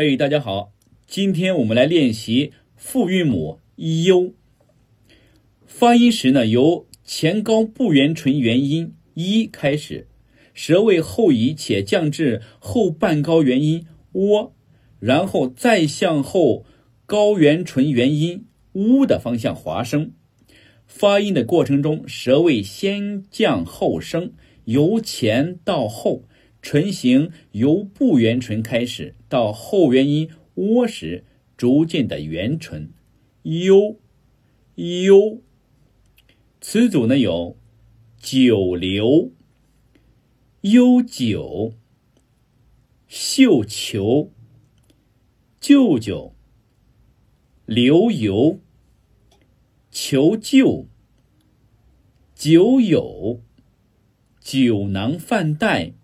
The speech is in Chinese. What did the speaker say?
嘿，大家好，今天我们来练习复韵母 u。发音时呢，由前高不圆唇元音一开始，舌位后移且降至后半高元音 o，然后再向后高圆唇元音 u 的方向滑升。发音的过程中，舌位先降后升，由前到后。唇形由不圆唇开始，到后元音窝时，逐渐的圆唇。u u 词组呢有九流、悠久、绣球、舅舅、流油、求救、酒友、酒囊饭袋。